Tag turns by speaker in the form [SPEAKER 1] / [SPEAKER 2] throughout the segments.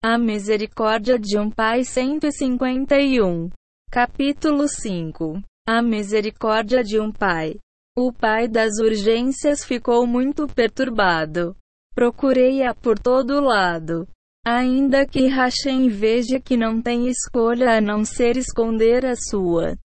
[SPEAKER 1] A Misericórdia de um Pai 151. Capítulo 5. A Misericórdia de um Pai. O pai das urgências ficou muito perturbado. Procurei-a por todo lado. Ainda que Hashem veja que não tem escolha a não ser esconder a sua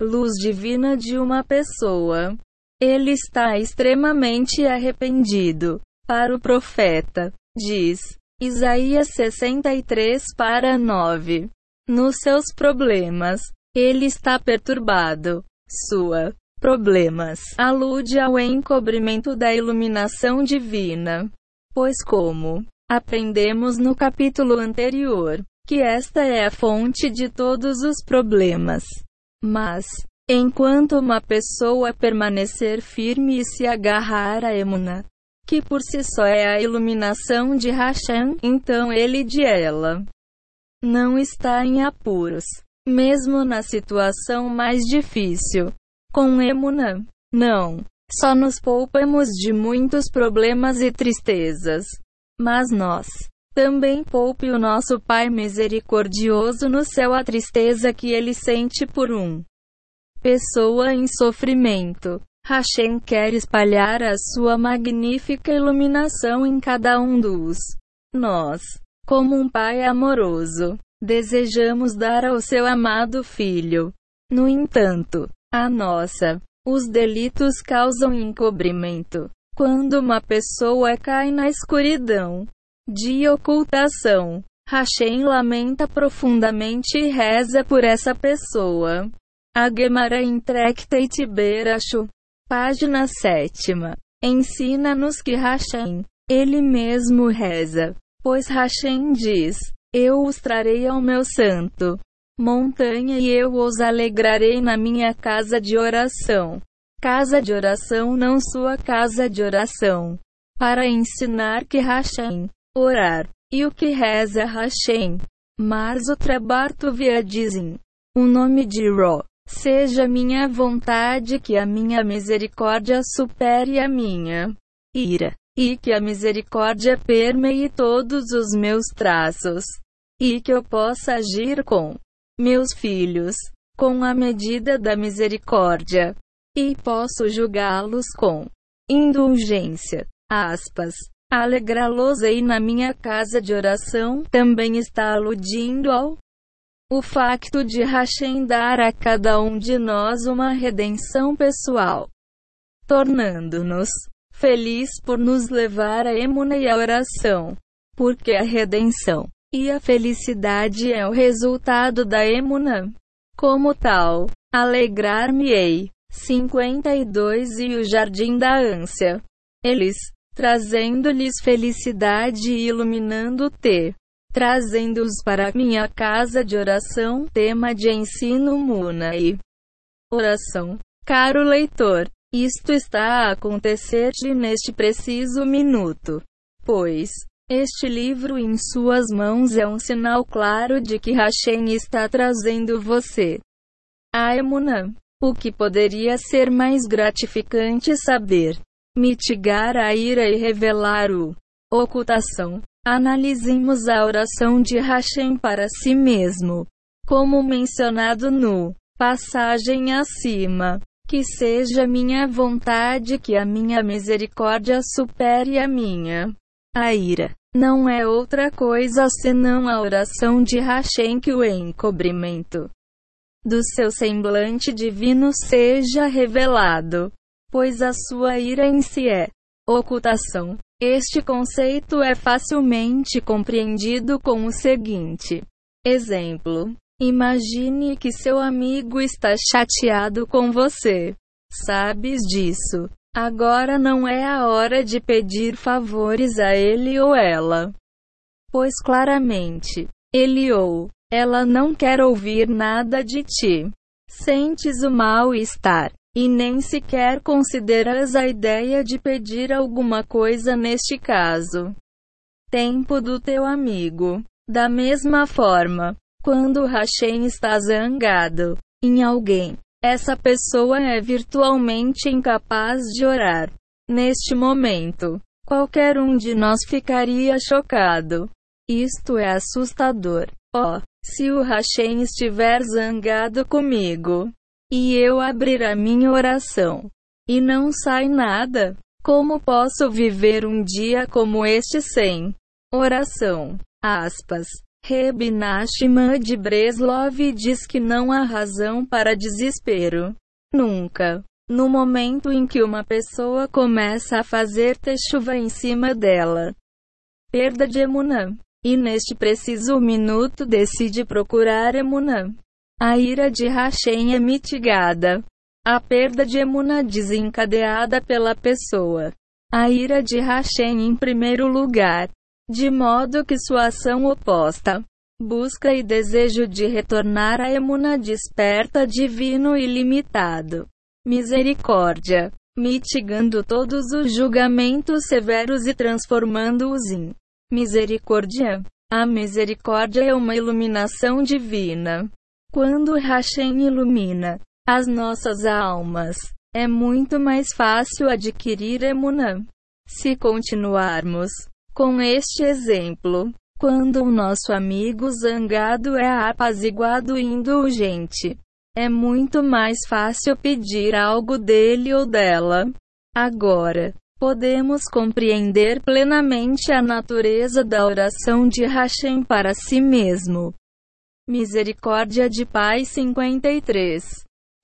[SPEAKER 1] luz divina de uma pessoa. Ele está extremamente arrependido. Para o profeta, diz Isaías 63 para 9. Nos seus problemas, ele está perturbado. Sua problemas alude ao encobrimento da iluminação divina. Pois como aprendemos no capítulo anterior, que esta é a fonte de todos os problemas. Mas, enquanto uma pessoa permanecer firme e se agarrar a Emuna, que por si só é a iluminação de Hashem, então ele de ela não está em apuros, mesmo na situação mais difícil. Com Emuna, não. Só nos poupamos de muitos problemas e tristezas. Mas nós também poupe o nosso Pai misericordioso no céu a tristeza que ele sente por um pessoa em sofrimento. Hashem quer espalhar a sua magnífica iluminação em cada um dos nós. Como um pai amoroso, desejamos dar ao seu amado filho. No entanto, a nossa, os delitos causam encobrimento. Quando uma pessoa cai na escuridão de ocultação, Hashem lamenta profundamente e reza por essa pessoa. A Gemara Intrectate Berashu Página 7. Ensina-nos que Hashem, ele mesmo reza, pois Hashem diz: Eu os trarei ao meu santo montanha e eu os alegrarei na minha casa de oração. Casa de oração, não sua casa de oração. Para ensinar que Hashem, orar, e o que reza Hashem. Mas o Trabarto via dizem: O nome de Ro Seja minha vontade que a minha misericórdia supere a minha ira, e que a misericórdia permeie todos os meus traços, e que eu possa agir com meus filhos, com a medida da misericórdia, e posso julgá-los com indulgência. Aspas. Alegrá-los aí na minha casa de oração também está aludindo ao o facto de Hashem dar a cada um de nós uma redenção pessoal, tornando-nos feliz por nos levar à emuna e à oração, porque a redenção e a felicidade é o resultado da emuna. Como tal, alegrar-me-ei. 52 e o jardim da ânsia. Eles, trazendo-lhes felicidade e iluminando-te trazendo-os para minha casa de oração, tema de ensino Muna e oração. Caro leitor, isto está a acontecer neste preciso minuto, pois este livro em suas mãos é um sinal claro de que Hashem está trazendo você a Emuna. O que poderia ser mais gratificante saber? Mitigar a ira e revelar o ocultação. Analisemos a oração de Hashem para si mesmo. Como mencionado no passagem acima. Que seja minha vontade que a minha misericórdia supere a minha. A ira não é outra coisa senão a oração de Hashem que o encobrimento do seu semblante divino seja revelado, pois a sua ira em si é ocultação. Este conceito é facilmente compreendido com o seguinte exemplo. Imagine que seu amigo está chateado com você. Sabes disso. Agora não é a hora de pedir favores a ele ou ela. Pois claramente, ele ou ela não quer ouvir nada de ti. Sentes o mal-estar e nem sequer consideras a ideia de pedir alguma coisa neste caso. Tempo do teu amigo. Da mesma forma, quando Hashem está zangado em alguém, essa pessoa é virtualmente incapaz de orar. Neste momento, qualquer um de nós ficaria chocado. Isto é assustador. Oh, se o Hashem estiver zangado comigo, e eu abrir a minha oração, e não sai nada, como posso viver um dia como este sem oração? Aspas. Reb Nachman de Breslov diz que não há razão para desespero. Nunca. No momento em que uma pessoa começa a fazer chuva em cima dela. Perda de emunã. E neste preciso minuto decide procurar emunã. A ira de Hashem é mitigada. A perda de emunã desencadeada pela pessoa. A ira de Hashem em primeiro lugar. De modo que sua ação oposta, busca e desejo de retornar à emunã desperta divino ilimitado misericórdia, mitigando todos os julgamentos severos e transformando-os em misericórdia. A misericórdia é uma iluminação divina. Quando Hashem ilumina as nossas almas, é muito mais fácil adquirir emunã. Se continuarmos com este exemplo, quando o nosso amigo zangado é apaziguado e indulgente, é muito mais fácil pedir algo dele ou dela. Agora, podemos compreender plenamente a natureza da oração de Hashem para si mesmo. Misericórdia de Pai 53.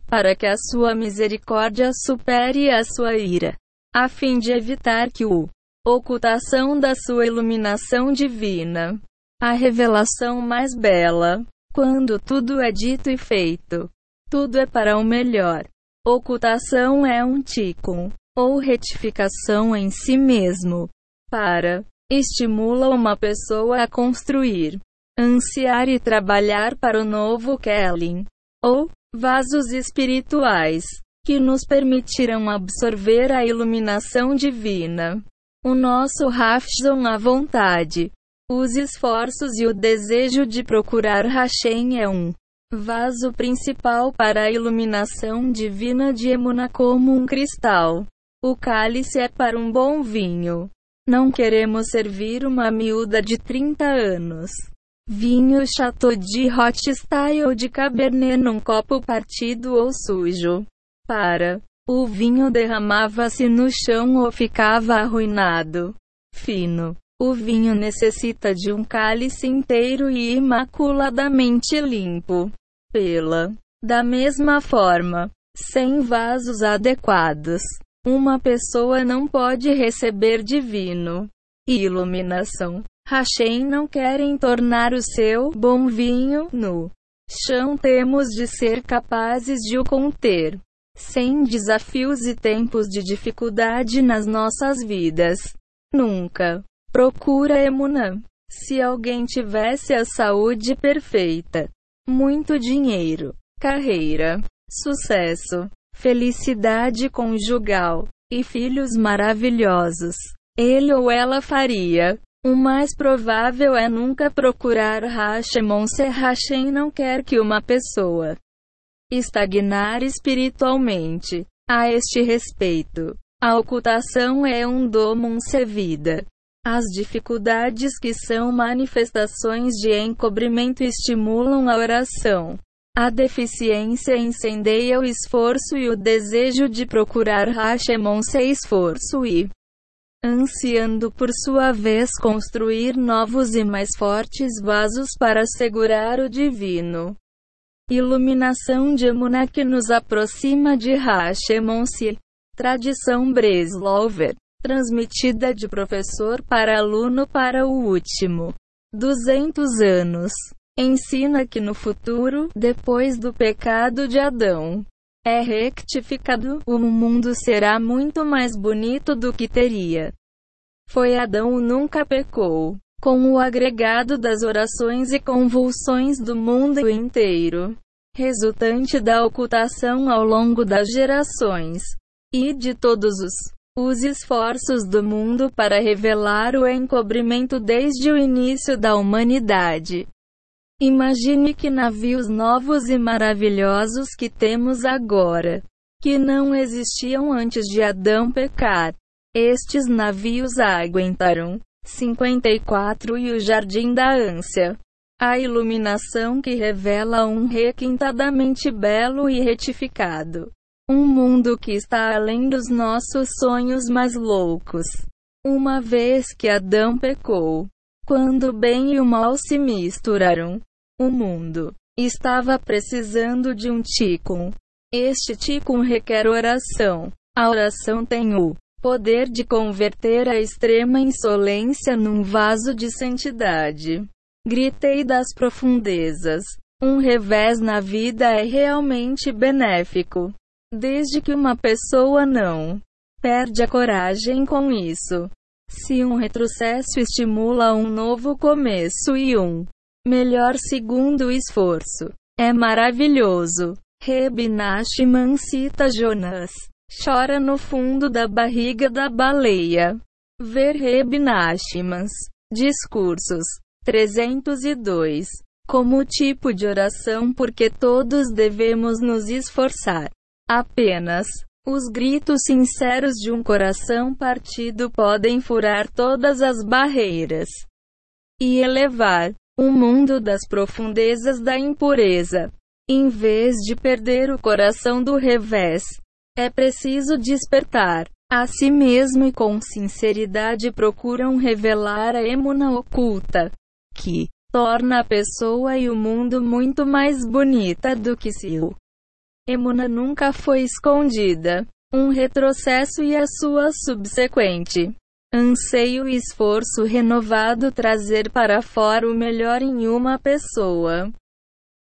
[SPEAKER 1] Para que a sua misericórdia supere a sua ira, a fim de evitar que o ocultação da sua iluminação divina, a revelação mais bela, quando tudo é dito e feito, tudo é para o melhor. Ocultação é um tikkun, ou retificação em si mesmo. Para. Estimula uma pessoa a construir, ansiar e trabalhar para o novo Kelin. Ou, vasos espirituais, que nos permitirão absorver a iluminação divina. O nosso Rafshon à vontade. Os esforços e o desejo de procurar Hashem é um vaso principal para a iluminação divina de Emuna como um cristal. O cálice é para um bom vinho. Não queremos servir uma miúda de 30 anos. Vinho Chateau de Hot Style de Cabernet num copo partido ou sujo. Para. O vinho derramava-se no chão ou ficava arruinado. Fino. O vinho necessita de um cálice inteiro e imaculadamente limpo pela. Da mesma forma, sem vasos adequados, uma pessoa não pode receber divino iluminação. Hashem não quer tornar o seu bom vinho no chão. Temos de ser capazes de o conter. Sem desafios e tempos de dificuldade nas nossas vidas. Nunca. Procura Emunã. Se alguém tivesse a saúde perfeita, muito dinheiro, carreira, sucesso, felicidade conjugal e filhos maravilhosos. Ele ou ela faria. O mais provável é nunca procurar Hashemon se Hashem não quer que uma pessoa estagnar espiritualmente. A este respeito, a ocultação é um dom vida. As dificuldades que são manifestações de encobrimento estimulam a oração. A deficiência incendeia o esforço e o desejo de procurar Hashemon se esforço e ansiando por sua vez construir novos e mais fortes vasos para segurar o divino. Iluminação de Emunah que nos aproxima de Hashemon se Tradição Breslover transmitida de professor para aluno para o último 200 anos. Ensina que no futuro, depois do pecado de Adão, é rectificado, o mundo será muito mais bonito do que teria. Foi Adão nunca pecou. Com o agregado das orações e convulsões do mundo inteiro, resultante da ocultação ao longo das gerações, e de todos os os esforços do mundo para revelar o encobrimento desde o início da humanidade. Imagine que navios novos e maravilhosos que temos agora, que não existiam antes de Adão pecar. Estes navios aguentaram 54 E o Jardim da Ânsia. A iluminação que revela um requintadamente belo e retificado. Um mundo que está além dos nossos sonhos mais loucos. Uma vez que Adão pecou, quando o bem e o mal se misturaram, o mundo estava precisando de um ticum. Este ticum requer oração. A oração tem o poder de converter a extrema insolência num vaso de santidade. Gritei das profundezas. Um revés na vida é realmente benéfico. Desde que uma pessoa não perde a coragem com isso. Se um retrocesso estimula um novo começo e um melhor segundo esforço, é maravilhoso. Reb Nachman cita Jonas. Chora no fundo da barriga da baleia. Ver Reb. Discursos. 302. Como tipo de oração porque todos devemos nos esforçar. Apenas os gritos sinceros de um coração partido podem furar todas as barreiras e elevar o mundo das profundezas da impureza. Em vez de perder o coração do revés, é preciso despertar a si mesmo e com sinceridade procuram revelar a emuna oculta, que torna a pessoa e o mundo muito mais bonita do que se o emuna nunca foi escondida. Um retrocesso e a sua subsequente anseio e esforço renovado trazer para fora o melhor em uma pessoa.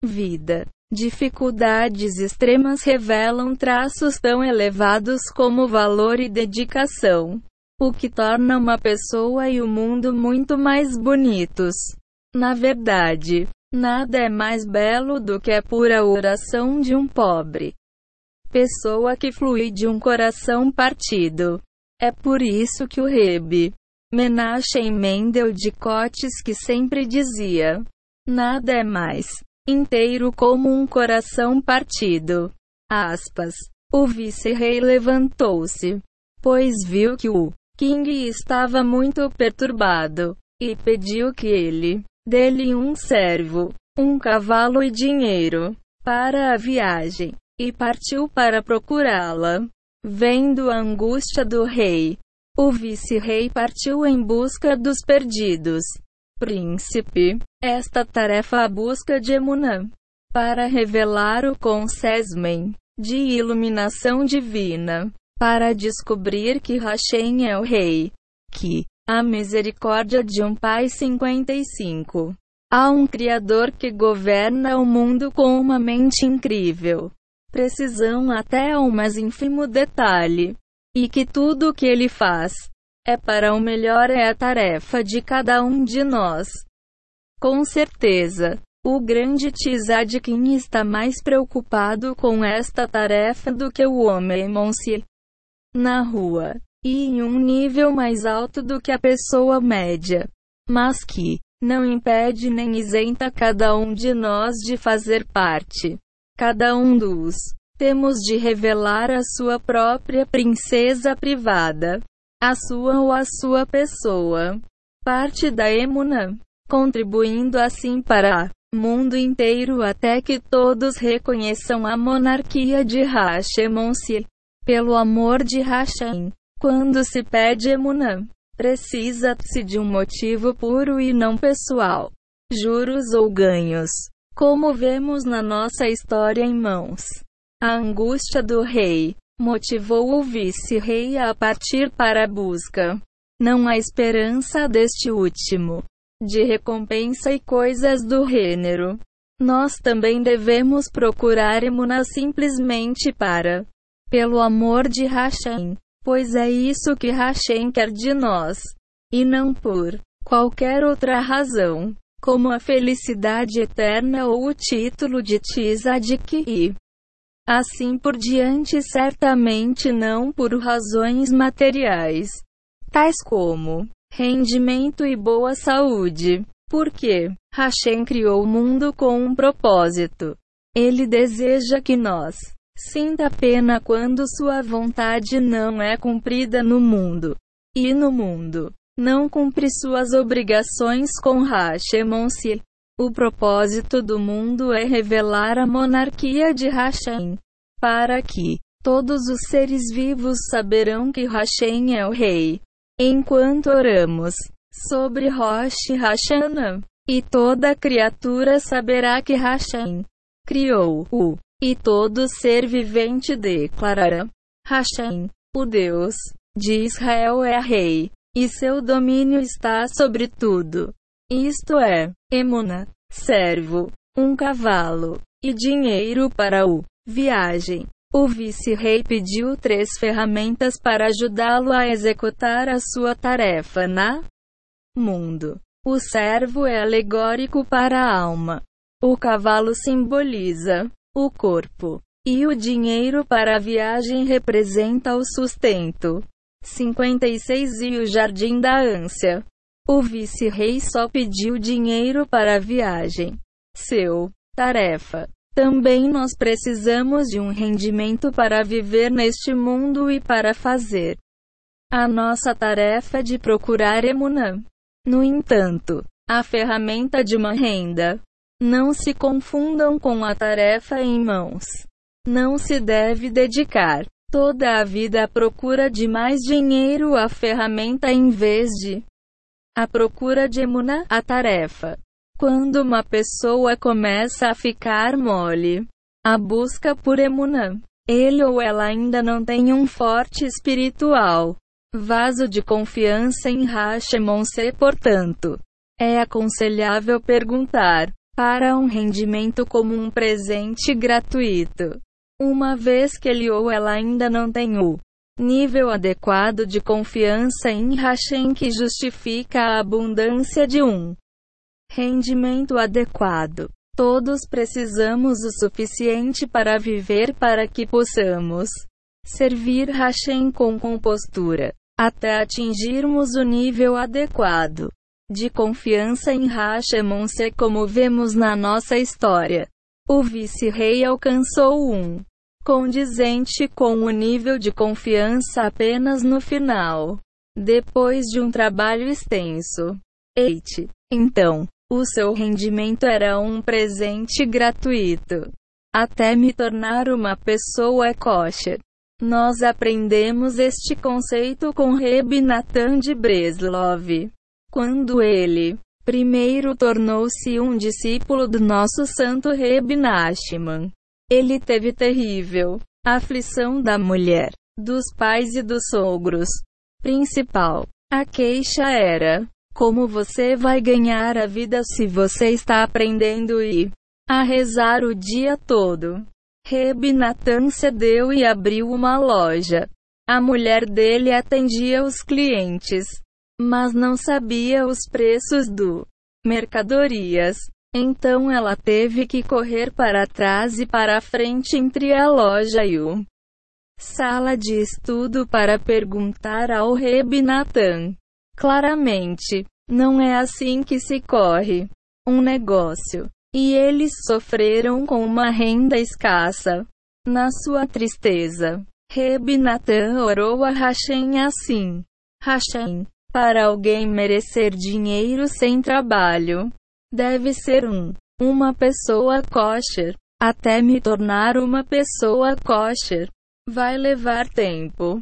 [SPEAKER 1] Vida. Dificuldades extremas revelam traços tão elevados como valor e dedicação, o que torna uma pessoa e o mundo muito mais bonitos. Na verdade, nada é mais belo do que a pura oração de um pobre pessoa que flui de um coração partido. É por isso que o Rebe Menachem Mendel de Cotes que sempre dizia: Nada é mais inteiro como um coração partido. Aspas. O vice-rei levantou-se, pois viu que o King estava muito perturbado, e pediu que ele dê-lhe um servo, um cavalo e dinheiro para a viagem, e partiu para procurá-la. Vendo a angústia do rei, o vice-rei partiu em busca dos perdidos príncipe. Esta tarefa a busca de Emunã para revelar o consesmen de iluminação divina, para descobrir que Hashem é o rei, que a misericórdia de um pai 55. Há um criador que governa o mundo com uma mente incrível, precisão até o mais ínfimo detalhe, e que tudo o que ele faz é para o melhor é a tarefa de cada um de nós. Com certeza, o grande Tzadkin está mais preocupado com esta tarefa do que o homem Monsi na rua, e em um nível mais alto do que a pessoa média, mas que não impede nem isenta cada um de nós de fazer parte. Cada um dos temos de revelar a sua própria princesa privada a sua ou a sua pessoa. Parte da emuna, contribuindo assim para o mundo inteiro até que todos reconheçam a monarquia de Hashemonsi. Pelo amor de Hashem, quando se pede emuna, precisa-se de um motivo puro e não pessoal. Juros ou ganhos. Como vemos na nossa história em mãos. A angústia do rei motivou o vice-rei a partir para a busca. Não há esperança deste último. De recompensa e coisas do gênero. Nós também devemos procurar Emuna simplesmente para, pelo amor de Hashem, pois é isso que Hashem quer de nós, e não por qualquer outra razão, como a felicidade eterna ou o título de Tzadik e Assim por diante, certamente não por razões materiais, tais como rendimento e boa saúde. Porque Hashem criou o mundo com um propósito. Ele deseja que nós sinta pena quando sua vontade não é cumprida no mundo. E no mundo, não cumpre suas obrigações com Hashemonsi. O propósito do mundo é revelar a monarquia de Hashem, para que todos os seres vivos saberão que Hashem é o rei. Enquanto oramos sobre Rosh Hashanah, e toda criatura saberá que Hashem criou-o, e todo ser vivente declarará: Hashem, o Deus de Israel é rei, e seu domínio está sobre tudo. Isto é, Emuna, servo, um cavalo, e dinheiro para o viagem. O vice-rei pediu três ferramentas para ajudá-lo a executar a sua tarefa na mundo. O servo é alegórico para a alma. O cavalo simboliza o corpo. E o dinheiro para a viagem representa o sustento. 56 E o jardim da ânsia. O vice-rei só pediu dinheiro para a viagem. Seu tarefa. Também nós precisamos de um rendimento para viver neste mundo e para fazer a nossa tarefa de procurar emunã. No entanto, a ferramenta de uma renda. Não se confundam com a tarefa em mãos. Não se deve dedicar toda a vida à procura de mais dinheiro à ferramenta em vez de a procura de emuna, a tarefa. Quando uma pessoa começa a ficar mole, a busca por emuna, ele ou ela ainda não tem um forte espiritual. Vaso de confiança em Hashemon-se, portanto. É aconselhável perguntar para um rendimento como um presente gratuito. Uma vez que ele ou ela ainda não tem o nível adequado de confiança em Hashem que justifica a abundância de um rendimento adequado. Todos precisamos o suficiente para viver para que possamos servir Hashem com compostura, até atingirmos o nível adequado de confiança em Hashemon-se como vemos na nossa história. O vice-rei alcançou um condizente com o nível de confiança apenas no final. Depois de um trabalho extenso. 8. Então, o seu rendimento era um presente gratuito. Até me tornar uma pessoa kosher. Nós aprendemos este conceito com Reb Natan de Breslov. Quando ele, primeiro tornou-se um discípulo do nosso santo Reb Nachman. Ele teve terrível aflição da mulher, dos pais e dos sogros. Principal. A queixa era: como você vai ganhar a vida se você está aprendendo e a rezar o dia todo? Reb Natan cedeu e abriu uma loja. A mulher dele atendia os clientes, mas não sabia os preços do mercadorias. Então ela teve que correr para trás e para frente entre a loja e o sala de estudo para perguntar ao Reb Natan. Claramente, não é assim que se corre um negócio. E eles sofreram com uma renda escassa. Na sua tristeza, Reb Natan orou a Hashem assim: Hashem, para alguém merecer dinheiro sem trabalho, deve ser um, uma pessoa kosher. Até me tornar uma pessoa kosher, vai levar tempo.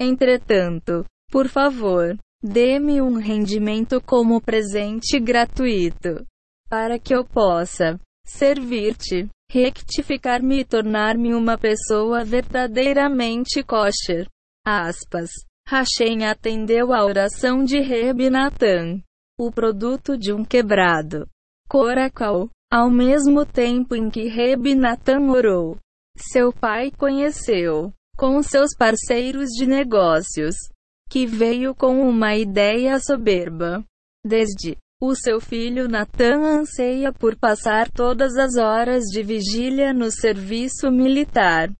[SPEAKER 1] Entretanto, por favor, dê-me um rendimento como presente gratuito, para que eu possa servir-te, rectificar-me e tornar-me uma pessoa verdadeiramente kosher. Aspas. Hashem atendeu a oração de Reb Natan o produto de um quebrado coracal. Ao mesmo tempo em que Reb Natan orou, seu pai conheceu, com seus parceiros de negócios, que veio com uma ideia soberba. Desde o seu filho Natan anseia por passar todas as horas de vigília no serviço militar.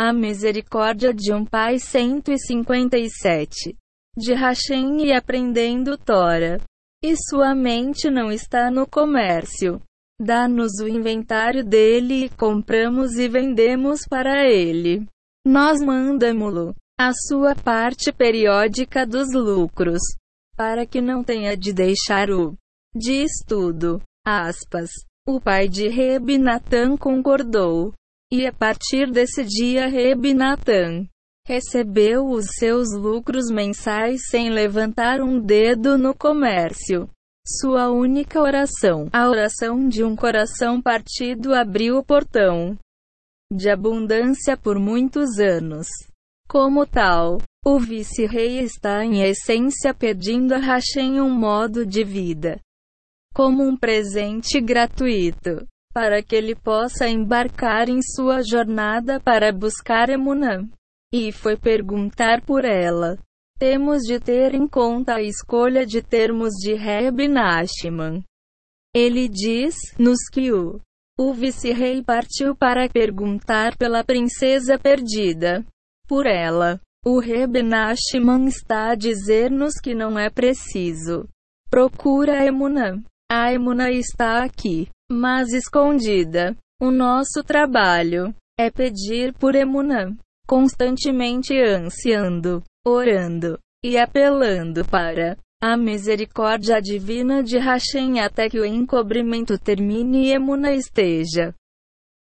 [SPEAKER 1] A misericórdia de um pai 157. De Hashem e aprendendo Tora. E sua mente não está no comércio. Dá-nos o inventário dele e compramos e vendemos para ele. Nós mandamos-lo a sua parte periódica dos lucros. para que não tenha de deixar o de estudo. Aspas. O pai de Reb Natan concordou. E a partir desse dia Reb Natan recebeu os seus lucros mensais sem levantar um dedo no comércio. Sua única oração, a oração de um coração partido, abriu o portão de abundância por muitos anos. Como tal, o vice-rei está em essência pedindo a Hashem um modo de vida como um presente gratuito para que ele possa embarcar em sua jornada para buscar Emunã. E foi perguntar por ela. Temos de ter em conta a escolha de termos de Reb Nachman. Ele diz-nos que o, o vice-rei partiu para perguntar pela princesa perdida. Por ela, o Reb Nachman está a dizer-nos que não é preciso. Procura Emunã. A Emuna está aqui, mas escondida. O nosso trabalho é pedir por Emunã constantemente ansiando, orando e apelando para a misericórdia divina de Hashem até que o encobrimento termine e Emuna esteja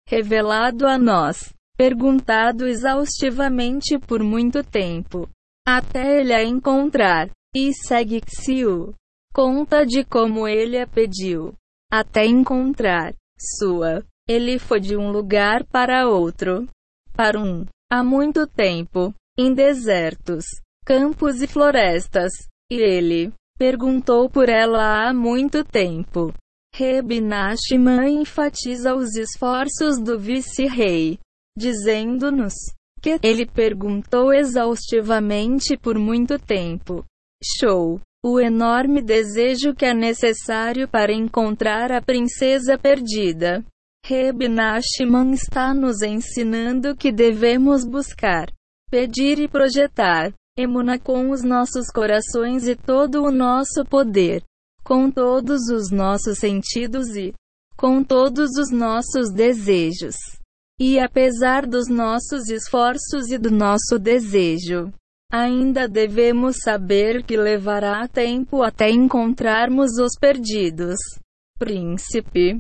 [SPEAKER 1] revelado a nós, perguntado exaustivamente por muito tempo, até ele a encontrar, e segue-se o conta de como ele a pediu, até encontrar sua. Ele foi de um lugar para outro, para um há muito tempo, em desertos, campos e florestas, e ele perguntou por ela há muito tempo. Reb Nachman enfatiza os esforços do vice-rei, dizendo-nos que ele perguntou exaustivamente por muito tempo. Show! O enorme desejo que é necessário para encontrar a princesa perdida. Reb está nos ensinando que devemos buscar, pedir e projetar emuna com os nossos corações e todo o nosso poder, com todos os nossos sentidos e com todos os nossos desejos. E apesar dos nossos esforços e do nosso desejo, ainda devemos saber que levará tempo até encontrarmos os perdidos. Príncipe